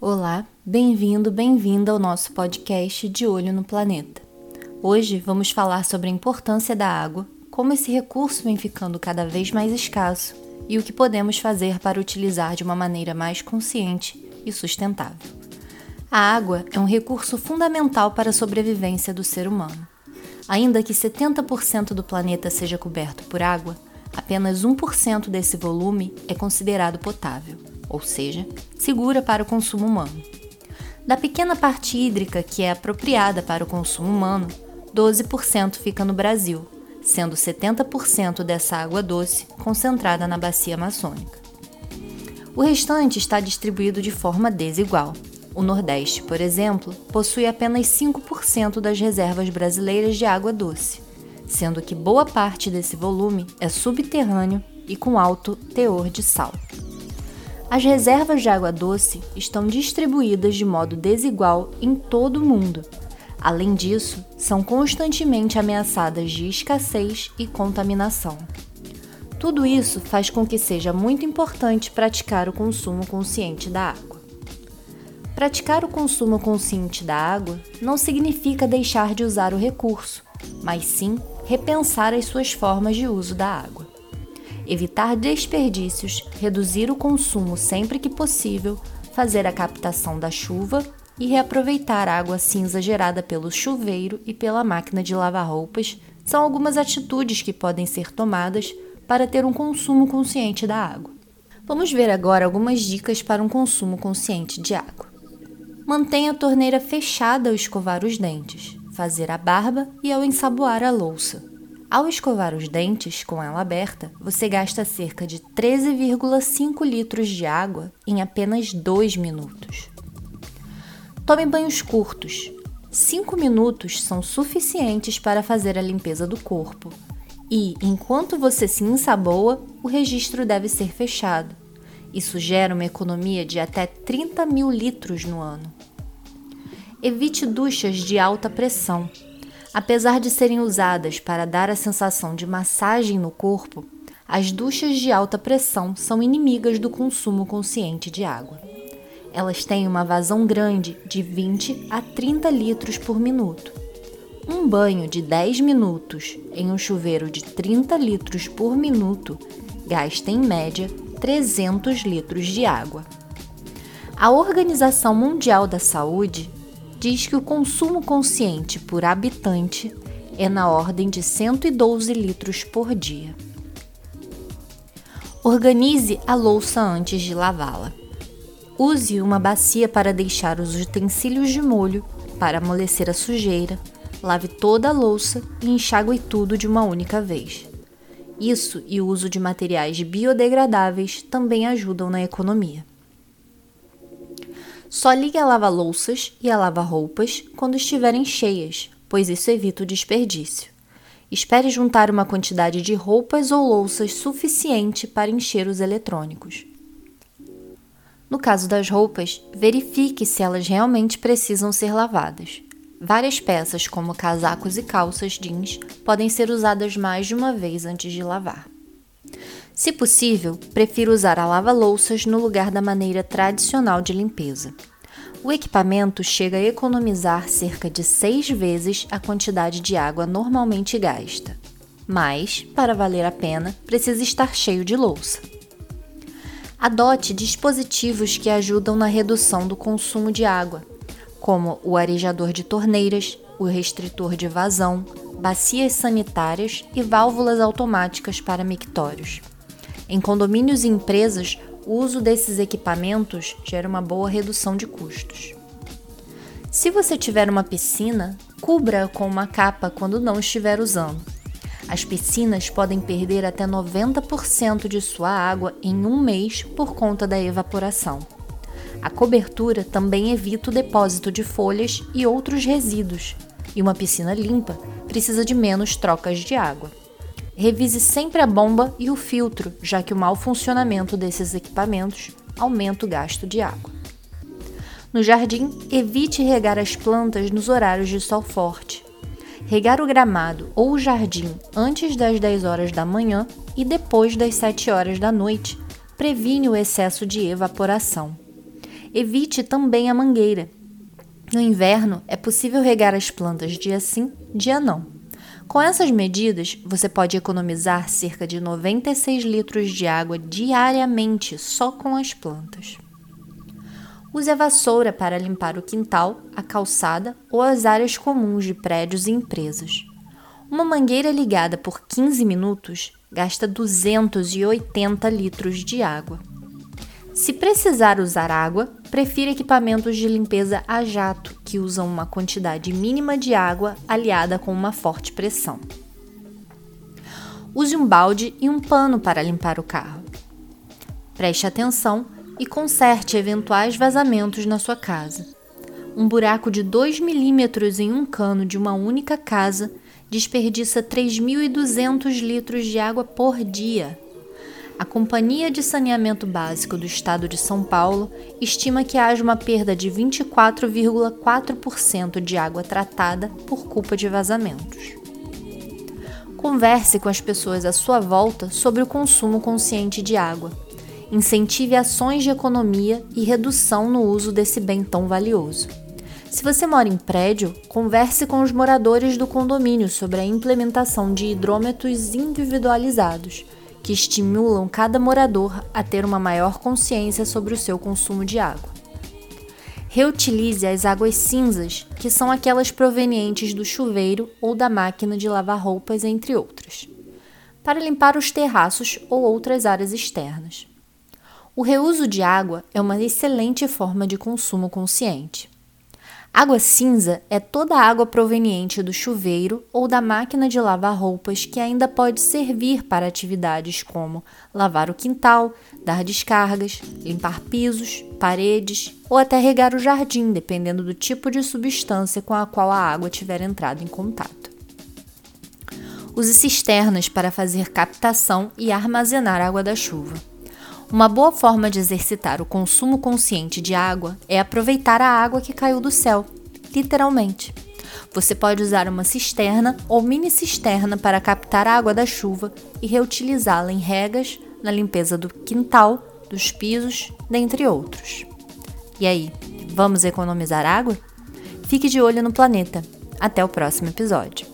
Olá, bem-vindo, bem-vinda ao nosso podcast De Olho no Planeta. Hoje vamos falar sobre a importância da água, como esse recurso vem ficando cada vez mais escasso e o que podemos fazer para utilizar de uma maneira mais consciente e sustentável. A água é um recurso fundamental para a sobrevivência do ser humano. Ainda que 70% do planeta seja coberto por água, apenas 1% desse volume é considerado potável, ou seja, segura para o consumo humano. Da pequena parte hídrica que é apropriada para o consumo humano, 12% fica no Brasil, sendo 70% dessa água doce concentrada na bacia amazônica. O restante está distribuído de forma desigual. O Nordeste, por exemplo, possui apenas 5% das reservas brasileiras de água doce, sendo que boa parte desse volume é subterrâneo e com alto teor de sal. As reservas de água doce estão distribuídas de modo desigual em todo o mundo. Além disso, são constantemente ameaçadas de escassez e contaminação. Tudo isso faz com que seja muito importante praticar o consumo consciente da água. Praticar o consumo consciente da água não significa deixar de usar o recurso, mas sim repensar as suas formas de uso da água. Evitar desperdícios, reduzir o consumo sempre que possível, fazer a captação da chuva e reaproveitar a água cinza gerada pelo chuveiro e pela máquina de lavar roupas são algumas atitudes que podem ser tomadas para ter um consumo consciente da água. Vamos ver agora algumas dicas para um consumo consciente de água. Mantenha a torneira fechada ao escovar os dentes fazer a barba e ao ensaboar a louça. Ao escovar os dentes com ela aberta, você gasta cerca de 13,5 litros de água em apenas 2 minutos. Tome banhos curtos. 5 minutos são suficientes para fazer a limpeza do corpo. E, enquanto você se ensaboa, o registro deve ser fechado. Isso gera uma economia de até 30 mil litros no ano. Evite duchas de alta pressão. Apesar de serem usadas para dar a sensação de massagem no corpo, as duchas de alta pressão são inimigas do consumo consciente de água. Elas têm uma vazão grande de 20 a 30 litros por minuto. Um banho de 10 minutos em um chuveiro de 30 litros por minuto gasta em média 300 litros de água. A Organização Mundial da Saúde diz que o consumo consciente por habitante é na ordem de 112 litros por dia. Organize a louça antes de lavá-la. Use uma bacia para deixar os utensílios de molho, para amolecer a sujeira. Lave toda a louça e enxague tudo de uma única vez. Isso e o uso de materiais biodegradáveis também ajudam na economia. Só ligue a lava-louças e a lava-roupas quando estiverem cheias, pois isso evita o desperdício. Espere juntar uma quantidade de roupas ou louças suficiente para encher os eletrônicos. No caso das roupas, verifique se elas realmente precisam ser lavadas. Várias peças, como casacos e calças jeans, podem ser usadas mais de uma vez antes de lavar. Se possível, prefiro usar a lava-louças no lugar da maneira tradicional de limpeza. O equipamento chega a economizar cerca de seis vezes a quantidade de água normalmente gasta. Mas, para valer a pena, precisa estar cheio de louça. Adote dispositivos que ajudam na redução do consumo de água, como o arejador de torneiras, o restritor de vazão, bacias sanitárias e válvulas automáticas para mictórios. Em condomínios e empresas, o uso desses equipamentos gera uma boa redução de custos. Se você tiver uma piscina, cubra com uma capa quando não estiver usando. As piscinas podem perder até 90% de sua água em um mês por conta da evaporação. A cobertura também evita o depósito de folhas e outros resíduos, e uma piscina limpa precisa de menos trocas de água. Revise sempre a bomba e o filtro, já que o mau funcionamento desses equipamentos aumenta o gasto de água. No jardim, evite regar as plantas nos horários de sol forte. Regar o gramado ou o jardim antes das 10 horas da manhã e depois das 7 horas da noite previne o excesso de evaporação. Evite também a mangueira. No inverno, é possível regar as plantas dia sim, dia não. Com essas medidas, você pode economizar cerca de 96 litros de água diariamente só com as plantas. Use a vassoura para limpar o quintal, a calçada ou as áreas comuns de prédios e empresas. Uma mangueira ligada por 15 minutos gasta 280 litros de água. Se precisar usar água, prefira equipamentos de limpeza a jato, que usam uma quantidade mínima de água aliada com uma forte pressão. Use um balde e um pano para limpar o carro. Preste atenção e conserte eventuais vazamentos na sua casa. Um buraco de 2 milímetros em um cano de uma única casa desperdiça 3.200 litros de água por dia. A Companhia de Saneamento Básico do Estado de São Paulo estima que haja uma perda de 24,4% de água tratada por culpa de vazamentos. Converse com as pessoas à sua volta sobre o consumo consciente de água. Incentive ações de economia e redução no uso desse bem tão valioso. Se você mora em prédio, converse com os moradores do condomínio sobre a implementação de hidrômetros individualizados que estimulam cada morador a ter uma maior consciência sobre o seu consumo de água. Reutilize as águas cinzas, que são aquelas provenientes do chuveiro ou da máquina de lavar roupas, entre outras, para limpar os terraços ou outras áreas externas. O reuso de água é uma excelente forma de consumo consciente. Água cinza é toda a água proveniente do chuveiro ou da máquina de lavar roupas que ainda pode servir para atividades como lavar o quintal, dar descargas, limpar pisos, paredes ou até regar o jardim, dependendo do tipo de substância com a qual a água tiver entrado em contato. Use cisternas para fazer captação e armazenar água da chuva. Uma boa forma de exercitar o consumo consciente de água é aproveitar a água que caiu do céu, literalmente. Você pode usar uma cisterna ou mini cisterna para captar a água da chuva e reutilizá-la em regas, na limpeza do quintal, dos pisos, dentre outros. E aí, vamos economizar água? Fique de olho no planeta. Até o próximo episódio.